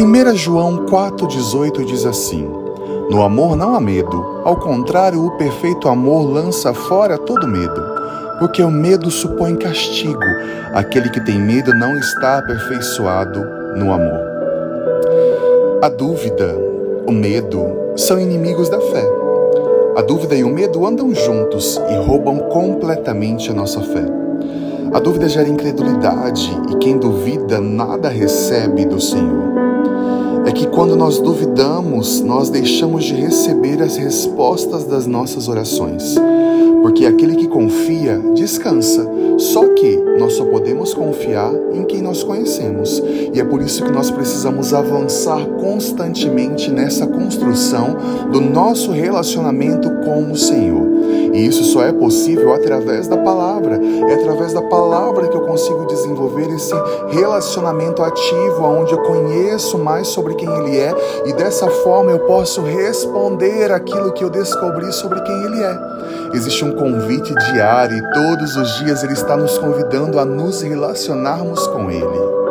1 João 4,18 diz assim: No amor não há medo, ao contrário, o perfeito amor lança fora todo medo, porque o medo supõe castigo. Aquele que tem medo não está aperfeiçoado no amor. A dúvida, o medo, são inimigos da fé. A dúvida e o medo andam juntos e roubam completamente a nossa fé. A dúvida gera incredulidade e quem duvida nada recebe do Senhor. É que quando nós duvidamos, nós deixamos de receber as respostas das nossas orações. Porque aquele que confia descansa. Só que nós só podemos confiar em quem nós conhecemos. E é por isso que nós precisamos avançar constantemente nessa construção do nosso relacionamento com o Senhor. E isso só é possível através da palavra. É através da palavra que eu consigo desenvolver esse relacionamento ativo, onde eu conheço mais sobre quem Ele é e dessa forma eu posso responder aquilo que eu descobri sobre quem Ele é. Existe um convite diário e todos os dias Ele está nos convidando a nos relacionarmos com Ele.